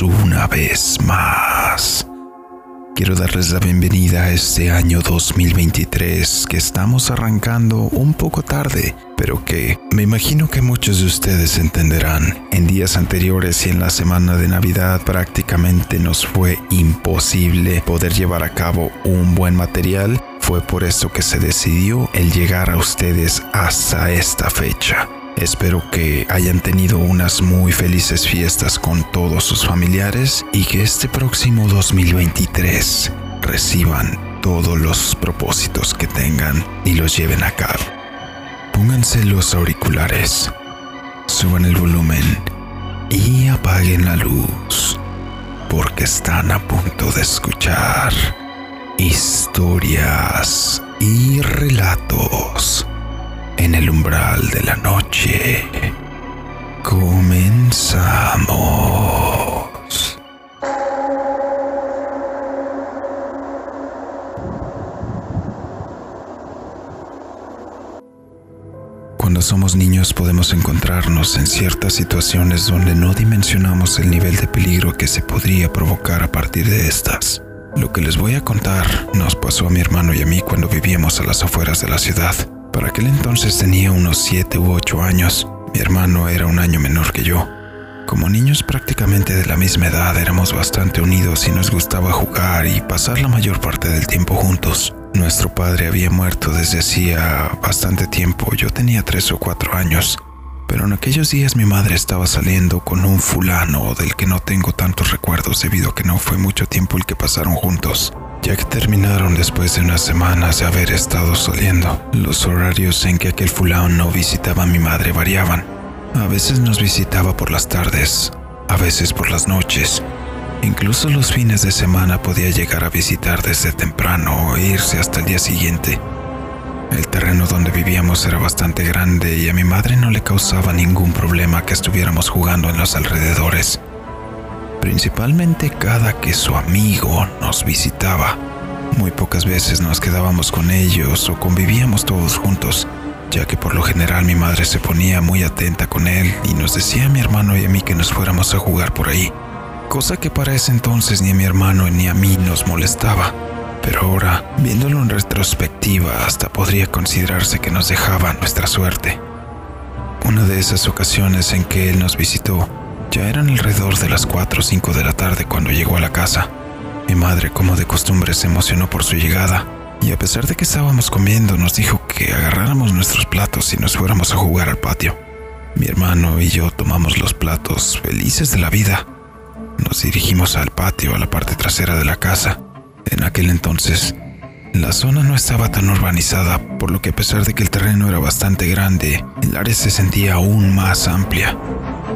una vez más. Quiero darles la bienvenida a este año 2023 que estamos arrancando un poco tarde, pero que me imagino que muchos de ustedes entenderán. En días anteriores y en la semana de Navidad prácticamente nos fue imposible poder llevar a cabo un buen material. Fue por eso que se decidió el llegar a ustedes hasta esta fecha. Espero que hayan tenido unas muy felices fiestas con todos sus familiares y que este próximo 2023 reciban todos los propósitos que tengan y los lleven a cabo. Pónganse los auriculares, suban el volumen y apaguen la luz porque están a punto de escuchar historias y relatos en el umbral de la noche. Comenzamos. Cuando somos niños podemos encontrarnos en ciertas situaciones donde no dimensionamos el nivel de peligro que se podría provocar a partir de estas. Lo que les voy a contar nos pasó a mi hermano y a mí cuando vivíamos a las afueras de la ciudad. Para aquel entonces tenía unos 7 u 8 años. Mi hermano era un año menor que yo. Como niños prácticamente de la misma edad éramos bastante unidos y nos gustaba jugar y pasar la mayor parte del tiempo juntos. Nuestro padre había muerto desde hacía bastante tiempo, yo tenía 3 o 4 años, pero en aquellos días mi madre estaba saliendo con un fulano del que no tengo tantos recuerdos debido a que no fue mucho tiempo el que pasaron juntos ya que terminaron después de unas semanas de haber estado saliendo. Los horarios en que aquel fulano no visitaba a mi madre variaban. A veces nos visitaba por las tardes, a veces por las noches. Incluso los fines de semana podía llegar a visitar desde temprano e irse hasta el día siguiente. El terreno donde vivíamos era bastante grande y a mi madre no le causaba ningún problema que estuviéramos jugando en los alrededores principalmente cada que su amigo nos visitaba. Muy pocas veces nos quedábamos con ellos o convivíamos todos juntos, ya que por lo general mi madre se ponía muy atenta con él y nos decía a mi hermano y a mí que nos fuéramos a jugar por ahí, cosa que para ese entonces ni a mi hermano ni a mí nos molestaba. Pero ahora, viéndolo en retrospectiva, hasta podría considerarse que nos dejaba nuestra suerte. Una de esas ocasiones en que él nos visitó, ya eran alrededor de las 4 o 5 de la tarde cuando llegó a la casa. Mi madre, como de costumbre, se emocionó por su llegada y a pesar de que estábamos comiendo, nos dijo que agarráramos nuestros platos y nos fuéramos a jugar al patio. Mi hermano y yo tomamos los platos felices de la vida. Nos dirigimos al patio, a la parte trasera de la casa. En aquel entonces, la zona no estaba tan urbanizada, por lo que a pesar de que el terreno era bastante grande, el área se sentía aún más amplia.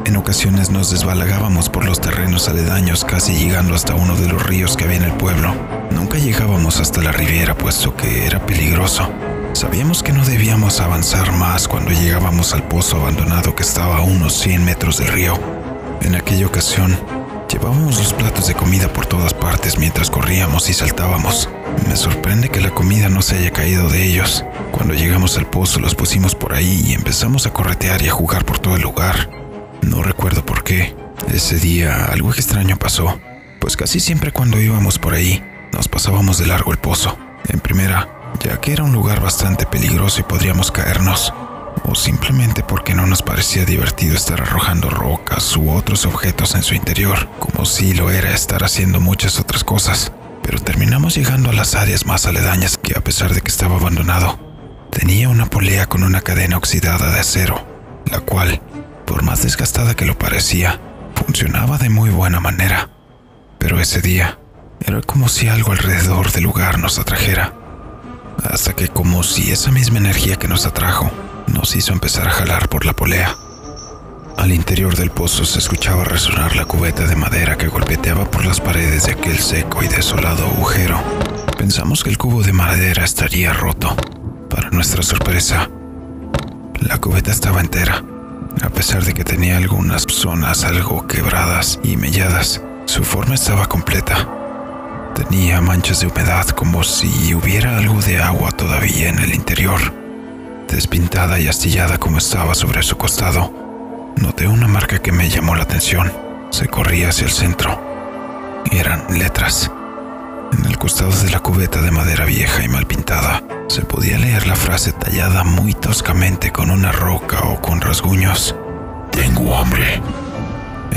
En ocasiones nos desbalagábamos por los terrenos aledaños casi llegando hasta uno de los ríos que había en el pueblo. Nunca llegábamos hasta la riviera puesto que era peligroso. Sabíamos que no debíamos avanzar más cuando llegábamos al pozo abandonado que estaba a unos 100 metros del río. En aquella ocasión, llevábamos los platos de comida por todas partes mientras corríamos y saltábamos. Me sorprende que la comida no se haya caído de ellos. Cuando llegamos al pozo los pusimos por ahí y empezamos a corretear y a jugar por todo el lugar. No recuerdo por qué. Ese día algo extraño pasó, pues casi siempre cuando íbamos por ahí nos pasábamos de largo el pozo. En primera, ya que era un lugar bastante peligroso y podríamos caernos, o simplemente porque no nos parecía divertido estar arrojando rocas u otros objetos en su interior, como si lo era estar haciendo muchas otras cosas. Pero terminamos llegando a las áreas más aledañas que a pesar de que estaba abandonado, tenía una polea con una cadena oxidada de acero, la cual por más desgastada que lo parecía, funcionaba de muy buena manera. Pero ese día era como si algo alrededor del lugar nos atrajera, hasta que como si esa misma energía que nos atrajo nos hizo empezar a jalar por la polea. Al interior del pozo se escuchaba resonar la cubeta de madera que golpeteaba por las paredes de aquel seco y desolado agujero. Pensamos que el cubo de madera estaría roto. Para nuestra sorpresa, la cubeta estaba entera a pesar de que tenía algunas zonas algo quebradas y melladas, su forma estaba completa. Tenía manchas de humedad como si hubiera algo de agua todavía en el interior. Despintada y astillada como estaba sobre su costado, noté una marca que me llamó la atención. se corría hacia el centro. Eran letras. En el costado de la cubeta de madera vieja y mal pintada, se podía leer la frase tallada muy toscamente con una roca o con rasguños. Tengo hambre.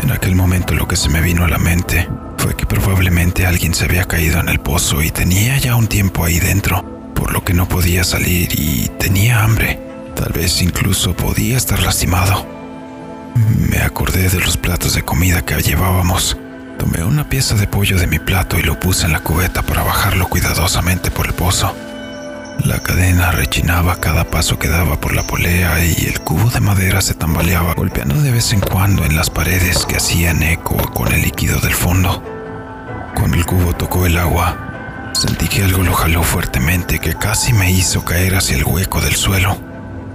En aquel momento lo que se me vino a la mente fue que probablemente alguien se había caído en el pozo y tenía ya un tiempo ahí dentro, por lo que no podía salir y tenía hambre. Tal vez incluso podía estar lastimado. Me acordé de los platos de comida que llevábamos. Tomé una pieza de pollo de mi plato y lo puse en la cubeta para bajarlo cuidadosamente por el pozo. La cadena rechinaba cada paso que daba por la polea y el cubo de madera se tambaleaba, golpeando de vez en cuando en las paredes que hacían eco con el líquido del fondo. Cuando el cubo tocó el agua, sentí que algo lo jaló fuertemente que casi me hizo caer hacia el hueco del suelo.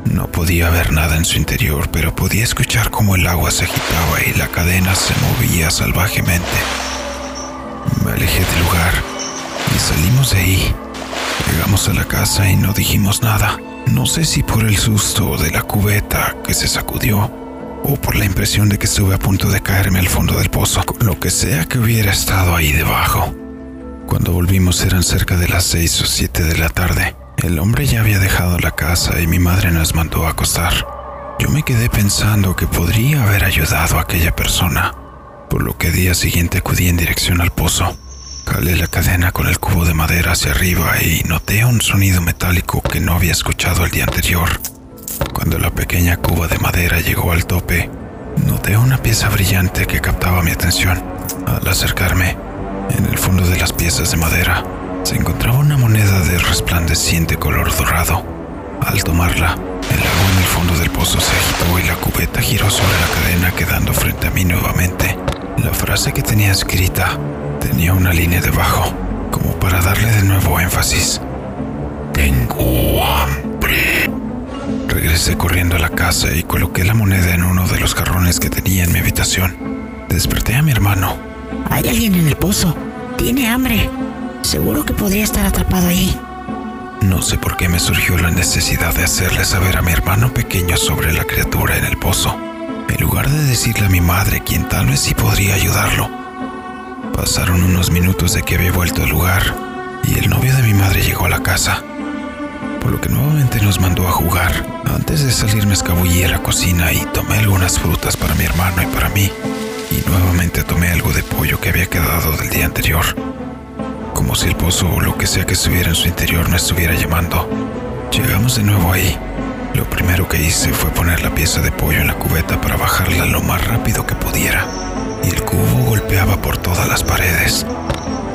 No podía ver nada en su interior, pero podía escuchar cómo el agua se agitaba y la cadena se movía salvajemente. Me alejé del lugar y salimos de ahí. Llegamos a la casa y no dijimos nada. No sé si por el susto de la cubeta que se sacudió o por la impresión de que estuve a punto de caerme al fondo del pozo, lo que sea que hubiera estado ahí debajo. Cuando volvimos eran cerca de las seis o siete de la tarde. El hombre ya había dejado la casa y mi madre nos mandó a acostar. Yo me quedé pensando que podría haber ayudado a aquella persona, por lo que día siguiente acudí en dirección al pozo. Jalé la cadena con el cubo de madera hacia arriba y noté un sonido metálico que no había escuchado el día anterior. Cuando la pequeña cuba de madera llegó al tope, noté una pieza brillante que captaba mi atención. Al acercarme, en el fondo de las piezas de madera, se encontraba una moneda de resplandeciente color dorado. Al tomarla, el agua en el fondo del pozo se agitó y la cubeta giró sobre la cadena quedando frente a mí nuevamente. La frase que tenía escrita tenía una línea debajo, como para darle de nuevo énfasis. Tengo hambre. Regresé corriendo a la casa y coloqué la moneda en uno de los jarrones que tenía en mi habitación. Desperté a mi hermano. Hay alguien en el pozo. Tiene hambre. Seguro que podría estar atrapado ahí. No sé por qué me surgió la necesidad de hacerle saber a mi hermano pequeño sobre la criatura en el pozo, en lugar de decirle a mi madre quien tal vez sí podría ayudarlo. Pasaron unos minutos de que había vuelto al lugar y el novio de mi madre llegó a la casa, por lo que nuevamente nos mandó a jugar. Antes de salir me escabullí a la cocina y tomé algunas frutas para mi hermano y para mí, nuevamente tomé algo de pollo que había quedado del día anterior como si el pozo o lo que sea que estuviera en su interior no estuviera llamando. Llegamos de nuevo ahí. Lo primero que hice fue poner la pieza de pollo en la cubeta para bajarla lo más rápido que pudiera, y el cubo golpeaba por todas las paredes.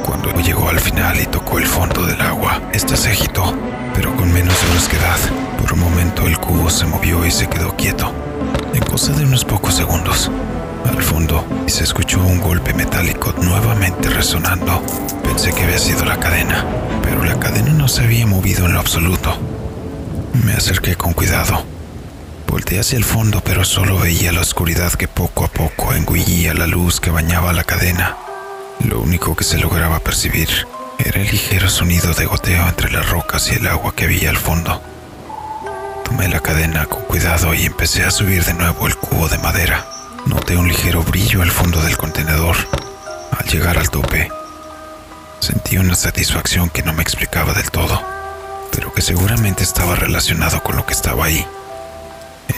Cuando llegó al final y tocó el fondo del agua, esta se agitó, pero con menos brusquedad. Por un momento el cubo se movió y se quedó quieto, en cosa de unos pocos segundos. Al fondo se escuchó un golpe metálico nuevamente resonando. Pensé que había sido la cadena, pero la cadena no se había movido en lo absoluto. Me acerqué con cuidado. Volteé hacia el fondo, pero solo veía la oscuridad que poco a poco engullía la luz que bañaba la cadena. Lo único que se lograba percibir era el ligero sonido de goteo entre las rocas y el agua que había al fondo. Tomé la cadena con cuidado y empecé a subir de nuevo el cubo de madera. Noté un ligero brillo al fondo del contenedor. Al llegar al tope, sentí una satisfacción que no me explicaba del todo, pero que seguramente estaba relacionado con lo que estaba ahí.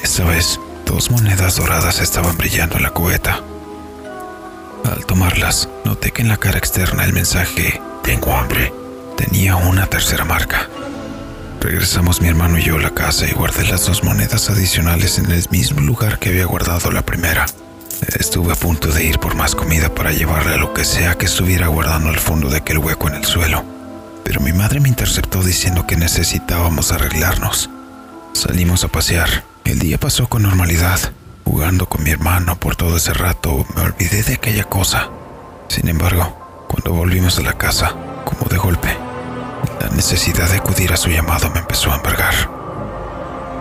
Esta vez, dos monedas doradas estaban brillando en la cubeta. Al tomarlas, noté que en la cara externa el mensaje Tengo hambre tenía una tercera marca. Regresamos mi hermano y yo a la casa y guardé las dos monedas adicionales en el mismo lugar que había guardado la primera. Estuve a punto de ir por más comida para llevarle lo que sea que estuviera guardando al fondo de aquel hueco en el suelo, pero mi madre me interceptó diciendo que necesitábamos arreglarnos. Salimos a pasear. El día pasó con normalidad. Jugando con mi hermano por todo ese rato, me olvidé de aquella cosa. Sin embargo, cuando volvimos a la casa, como de golpe, la necesidad de acudir a su llamado me empezó a embargar.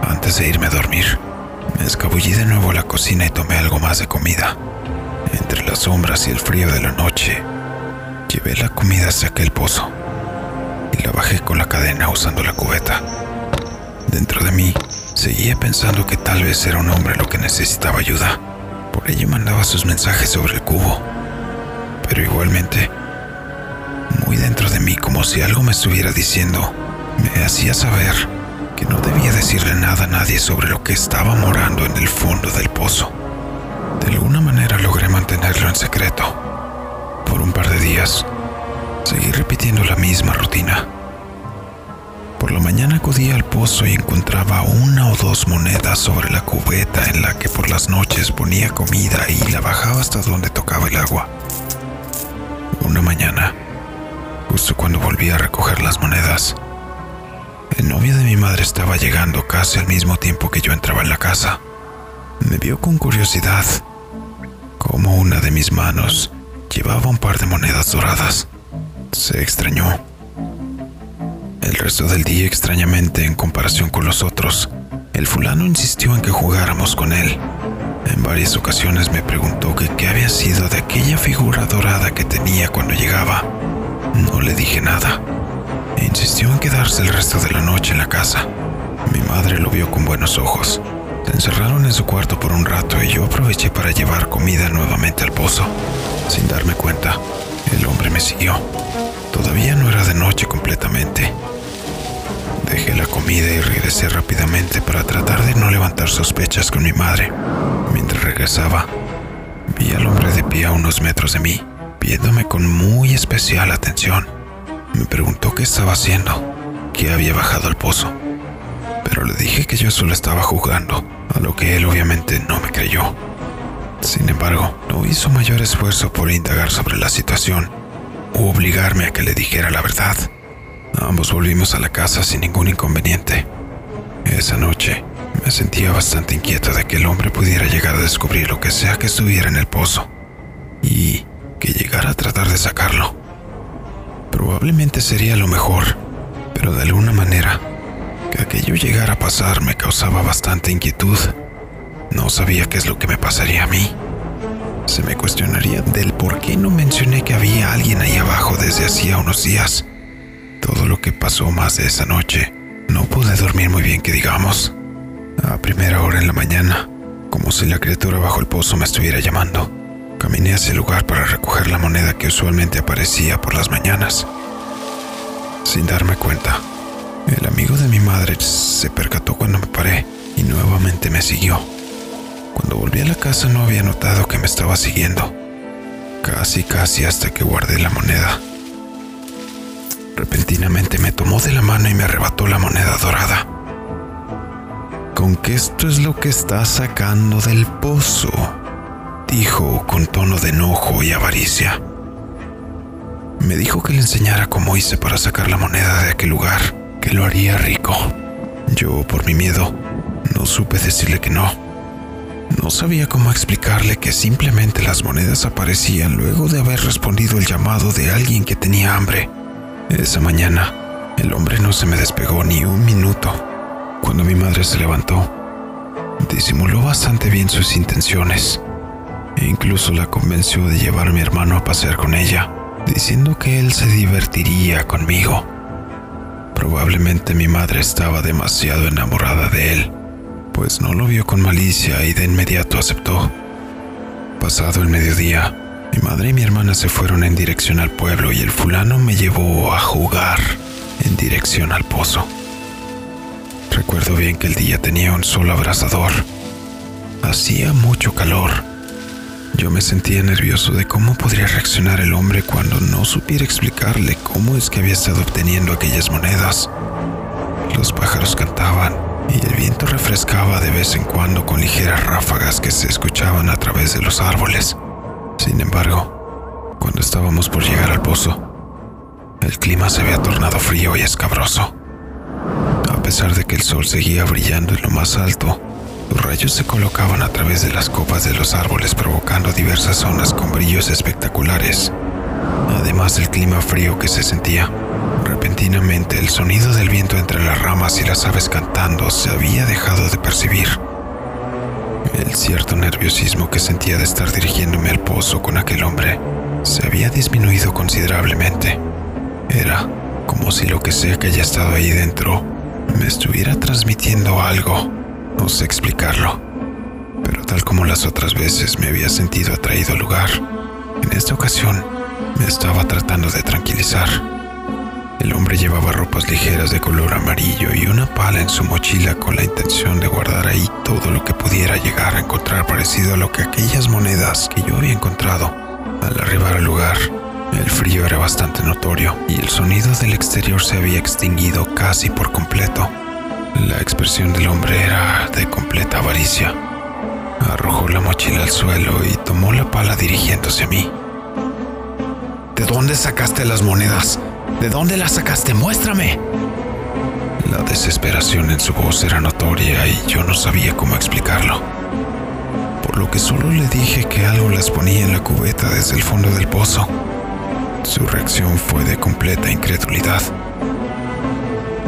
Antes de irme a dormir, me escabullí de nuevo a la cocina y tomé algo más de comida. Entre las sombras y el frío de la noche, llevé la comida hacia aquel pozo y la bajé con la cadena usando la cubeta. Dentro de mí, seguía pensando que tal vez era un hombre lo que necesitaba ayuda, Por ello mandaba sus mensajes sobre el cubo. Pero igualmente, muy dentro de mí, como si algo me estuviera diciendo, me hacía saber que no debía decirle nada a nadie sobre lo que estaba morando en el fondo del pozo. De alguna manera logré mantenerlo en secreto. Por un par de días, seguí repitiendo la misma rutina. Por la mañana acudía al pozo y encontraba una o dos monedas sobre la cubeta en la que por las noches ponía comida y la bajaba hasta donde tocaba el agua. Una mañana, justo cuando volví a recoger las monedas, el novio de mi madre estaba llegando casi al mismo tiempo que yo entraba en la casa. Me vio con curiosidad como una de mis manos llevaba un par de monedas doradas. Se extrañó. El resto del día, extrañamente, en comparación con los otros, el fulano insistió en que jugáramos con él. En varias ocasiones me preguntó qué había sido de aquella figura dorada que tenía cuando llegaba. No le dije nada. Insistió en quedarse el resto de la noche en la casa. Mi madre lo vio con buenos ojos. Se encerraron en su cuarto por un rato y yo aproveché para llevar comida nuevamente al pozo. Sin darme cuenta, el hombre me siguió. Todavía no era de noche completamente. Dejé la comida y regresé rápidamente para tratar de no levantar sospechas con mi madre. Mientras regresaba, vi al hombre de pie a unos metros de mí, viéndome con muy especial atención. Me preguntó qué estaba haciendo, que había bajado al pozo. Pero le dije que yo solo estaba jugando, a lo que él obviamente no me creyó. Sin embargo, no hizo mayor esfuerzo por indagar sobre la situación u obligarme a que le dijera la verdad. Ambos volvimos a la casa sin ningún inconveniente. Esa noche me sentía bastante inquieto de que el hombre pudiera llegar a descubrir lo que sea que estuviera en el pozo y que llegara a tratar de sacarlo. Probablemente sería lo mejor, pero de alguna manera, que aquello llegara a pasar me causaba bastante inquietud. No sabía qué es lo que me pasaría a mí. Se me cuestionaría del por qué no mencioné que había alguien ahí abajo desde hacía unos días. Todo lo que pasó más de esa noche, no pude dormir muy bien que digamos. A primera hora en la mañana, como si la criatura bajo el pozo me estuviera llamando, caminé hacia el lugar para recoger la moneda que usualmente aparecía por las mañanas. Sin darme cuenta, el amigo de mi madre se percató cuando me paré y nuevamente me siguió. Cuando volví a la casa no había notado que me estaba siguiendo. Casi, casi hasta que guardé la moneda. Repentinamente me tomó de la mano y me arrebató la moneda dorada. Con que esto es lo que estás sacando del pozo, dijo con tono de enojo y avaricia. Me dijo que le enseñara cómo hice para sacar la moneda de aquel lugar, que lo haría rico. Yo, por mi miedo, no supe decirle que no. No sabía cómo explicarle que simplemente las monedas aparecían luego de haber respondido el llamado de alguien que tenía hambre. Esa mañana, el hombre no se me despegó ni un minuto. Cuando mi madre se levantó, disimuló bastante bien sus intenciones e incluso la convenció de llevar a mi hermano a pasear con ella, diciendo que él se divertiría conmigo. Probablemente mi madre estaba demasiado enamorada de él pues no lo vio con malicia y de inmediato aceptó. Pasado el mediodía, mi madre y mi hermana se fueron en dirección al pueblo y el fulano me llevó a jugar en dirección al pozo. Recuerdo bien que el día tenía un sol abrasador. Hacía mucho calor. Yo me sentía nervioso de cómo podría reaccionar el hombre cuando no supiera explicarle cómo es que había estado obteniendo aquellas monedas. Los pájaros cantaban y el viento refrescaba de vez en cuando con ligeras ráfagas que se escuchaban a través de los árboles. Sin embargo, cuando estábamos por llegar al pozo, el clima se había tornado frío y escabroso. A pesar de que el sol seguía brillando en lo más alto, los rayos se colocaban a través de las copas de los árboles provocando diversas zonas con brillos espectaculares, además del clima frío que se sentía. Repentinamente el sonido del viento entre las ramas y las aves cantando se había dejado de percibir. El cierto nerviosismo que sentía de estar dirigiéndome al pozo con aquel hombre se había disminuido considerablemente. Era como si lo que sea que haya estado ahí dentro me estuviera transmitiendo algo. No sé explicarlo. pero tal como las otras veces me había sentido atraído al lugar, en esta ocasión me estaba tratando de tranquilizar. El hombre llevaba ropas ligeras de color amarillo y una pala en su mochila con la intención de guardar ahí todo lo que pudiera llegar a encontrar parecido a lo que aquellas monedas que yo había encontrado. Al arribar al lugar, el frío era bastante notorio y el sonido del exterior se había extinguido casi por completo. La expresión del hombre era de completa avaricia. Arrojó la mochila al suelo y tomó la pala dirigiéndose a mí. ¿De dónde sacaste las monedas? ¿De dónde las sacaste? Muéstrame. La desesperación en su voz era notoria y yo no sabía cómo explicarlo. Por lo que solo le dije que algo las ponía en la cubeta desde el fondo del pozo. Su reacción fue de completa incredulidad.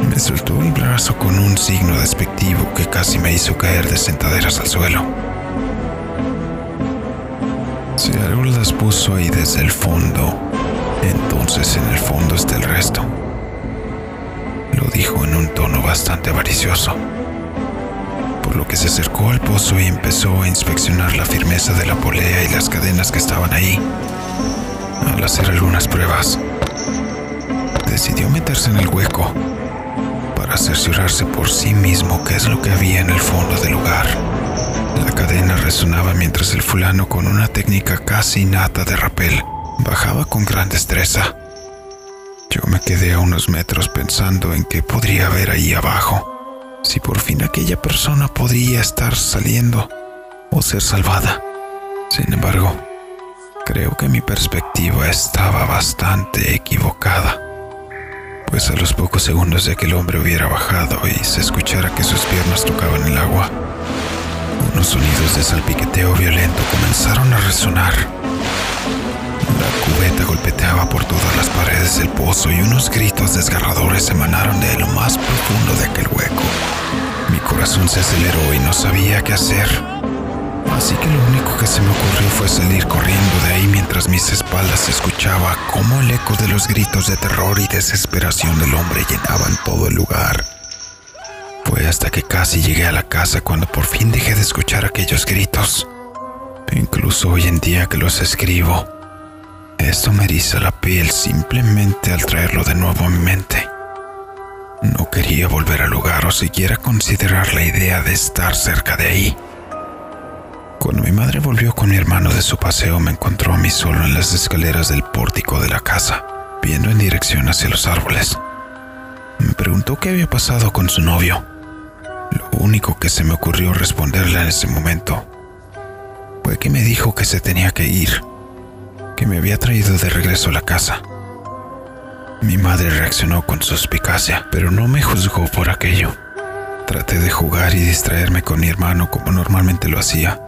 Me soltó el brazo con un signo despectivo que casi me hizo caer de sentaderas al suelo. Si algo las puso ahí desde el fondo, entonces en el fondo está el resto. Lo dijo en un tono bastante avaricioso, por lo que se acercó al pozo y empezó a inspeccionar la firmeza de la polea y las cadenas que estaban ahí. Al hacer algunas pruebas, decidió meterse en el hueco para cerciorarse por sí mismo qué es lo que había en el fondo del lugar. La cadena resonaba mientras el fulano con una técnica casi innata de rapel bajaba con gran destreza. Yo me quedé a unos metros pensando en qué podría haber ahí abajo, si por fin aquella persona podría estar saliendo o ser salvada. Sin embargo, creo que mi perspectiva estaba bastante equivocada, pues a los pocos segundos de que el hombre hubiera bajado y se escuchara que sus piernas tocaban el agua, unos sonidos de salpiqueteo violento comenzaron a resonar. La cubeta golpeteaba por todas las paredes del pozo y unos gritos desgarradores emanaron de lo más profundo de aquel hueco. Mi corazón se aceleró y no sabía qué hacer. Así que lo único que se me ocurrió fue salir corriendo de ahí mientras mis espaldas escuchaba cómo el eco de los gritos de terror y desesperación del hombre llenaban todo el lugar. Fue hasta que casi llegué a la casa cuando por fin dejé de escuchar aquellos gritos. Incluso hoy en día que los escribo, esto me eriza la piel simplemente al traerlo de nuevo a mi mente. No quería volver al lugar o siquiera considerar la idea de estar cerca de ahí. Cuando mi madre volvió con mi hermano de su paseo, me encontró a mí solo en las escaleras del pórtico de la casa, viendo en dirección hacia los árboles. Me preguntó qué había pasado con su novio. Lo único que se me ocurrió responderle en ese momento fue que me dijo que se tenía que ir, que me había traído de regreso a la casa. Mi madre reaccionó con suspicacia, pero no me juzgó por aquello. Traté de jugar y distraerme con mi hermano como normalmente lo hacía,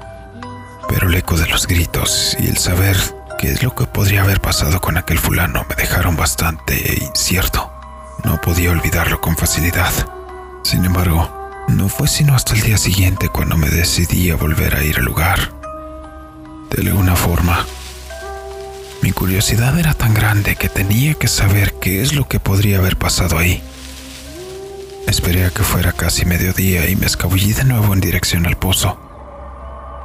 pero el eco de los gritos y el saber qué es lo que podría haber pasado con aquel fulano me dejaron bastante incierto. No podía olvidarlo con facilidad. Sin embargo, no fue sino hasta el día siguiente cuando me decidí a volver a ir al lugar. De alguna forma, mi curiosidad era tan grande que tenía que saber qué es lo que podría haber pasado ahí. Esperé a que fuera casi mediodía y me escabullí de nuevo en dirección al pozo,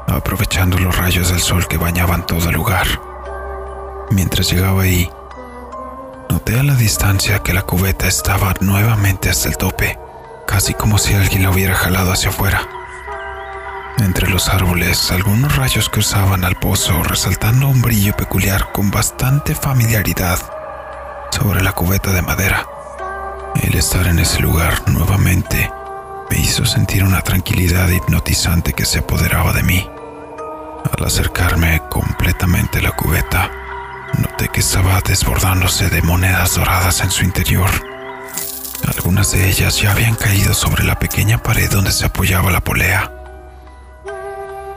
aprovechando los rayos del sol que bañaban todo el lugar. Mientras llegaba ahí, noté a la distancia que la cubeta estaba nuevamente hasta el tope, casi como si alguien la hubiera jalado hacia afuera. Entre los árboles, algunos rayos cruzaban al pozo, resaltando un brillo peculiar con bastante familiaridad sobre la cubeta de madera. El estar en ese lugar nuevamente me hizo sentir una tranquilidad hipnotizante que se apoderaba de mí. Al acercarme completamente a la cubeta, noté que estaba desbordándose de monedas doradas en su interior. Algunas de ellas ya habían caído sobre la pequeña pared donde se apoyaba la polea.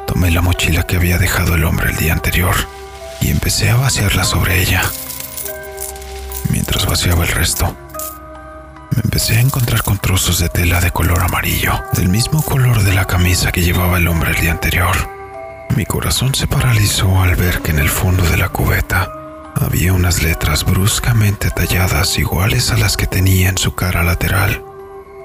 Tomé la mochila que había dejado el hombre el día anterior y empecé a vaciarla sobre ella. Mientras vaciaba el resto, me empecé a encontrar con trozos de tela de color amarillo, del mismo color de la camisa que llevaba el hombre el día anterior. Mi corazón se paralizó al ver que en el fondo de la cubeta había unas letras bruscamente talladas iguales a las que tenía en su cara lateral,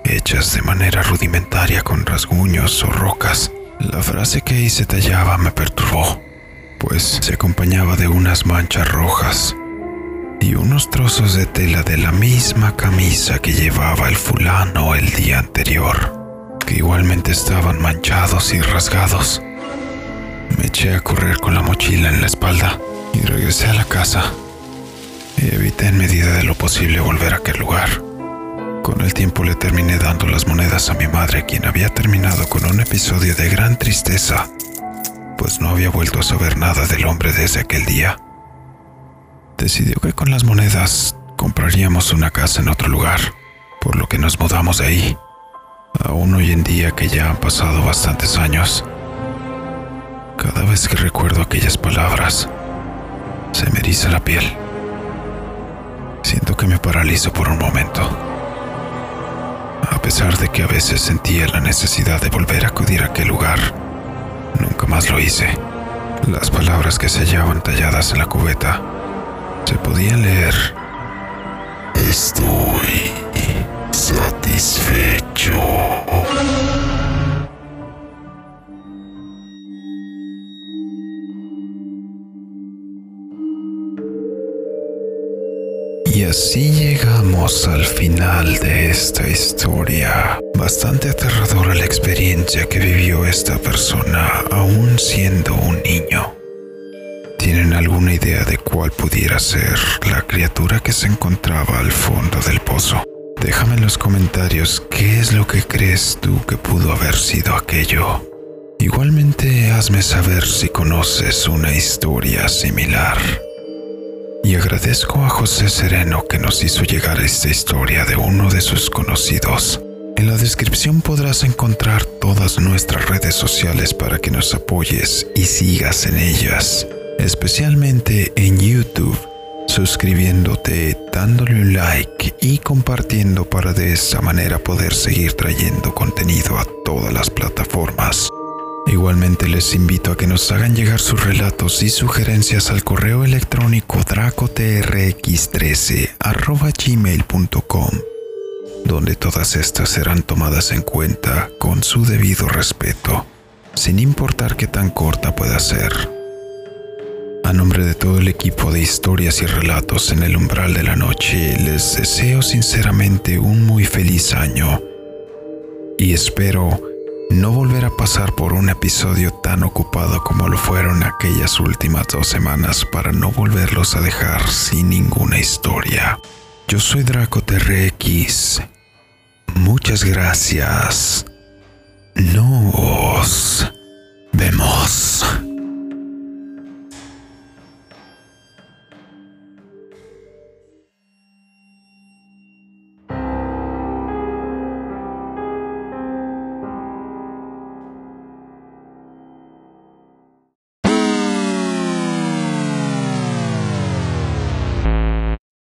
hechas de manera rudimentaria con rasguños o rocas La frase que se tallaba me perturbó, pues se acompañaba de unas manchas rojas y unos trozos de tela de la misma camisa que llevaba el fulano el día anterior, que igualmente estaban manchados y rasgados. Me eché a correr con la mochila en la espalda y regresé a la casa. Y evité en medida de lo posible volver a aquel lugar. Con el tiempo le terminé dando las monedas a mi madre, quien había terminado con un episodio de gran tristeza, pues no había vuelto a saber nada del hombre desde aquel día. Decidió que con las monedas compraríamos una casa en otro lugar, por lo que nos mudamos de ahí. Aún hoy en día que ya han pasado bastantes años, cada vez que recuerdo aquellas palabras, se me eriza la piel. Siento que me paralizo por un momento. A pesar de que a veces sentía la necesidad de volver a acudir a aquel lugar, nunca más lo hice. Las palabras que se hallaban talladas en la cubeta se podían leer. Estoy satisfecho. Y así llegamos al final de esta historia. Bastante aterradora la experiencia que vivió esta persona aún siendo un niño. ¿Tienen alguna idea de cuál pudiera ser la criatura que se encontraba al fondo del pozo? Déjame en los comentarios qué es lo que crees tú que pudo haber sido aquello. Igualmente hazme saber si conoces una historia similar. Y agradezco a José Sereno que nos hizo llegar esta historia de uno de sus conocidos. En la descripción podrás encontrar todas nuestras redes sociales para que nos apoyes y sigas en ellas, especialmente en YouTube, suscribiéndote, dándole un like y compartiendo para de esa manera poder seguir trayendo contenido a todas las plataformas. Igualmente les invito a que nos hagan llegar sus relatos y sugerencias al correo electrónico dracotrx13 donde todas estas serán tomadas en cuenta con su debido respeto, sin importar qué tan corta pueda ser. A nombre de todo el equipo de historias y relatos en el umbral de la noche, les deseo sinceramente un muy feliz año y espero no volver a pasar por un episodio tan ocupado como lo fueron aquellas últimas dos semanas para no volverlos a dejar sin ninguna historia. Yo soy Draco TRX. Muchas gracias. Nos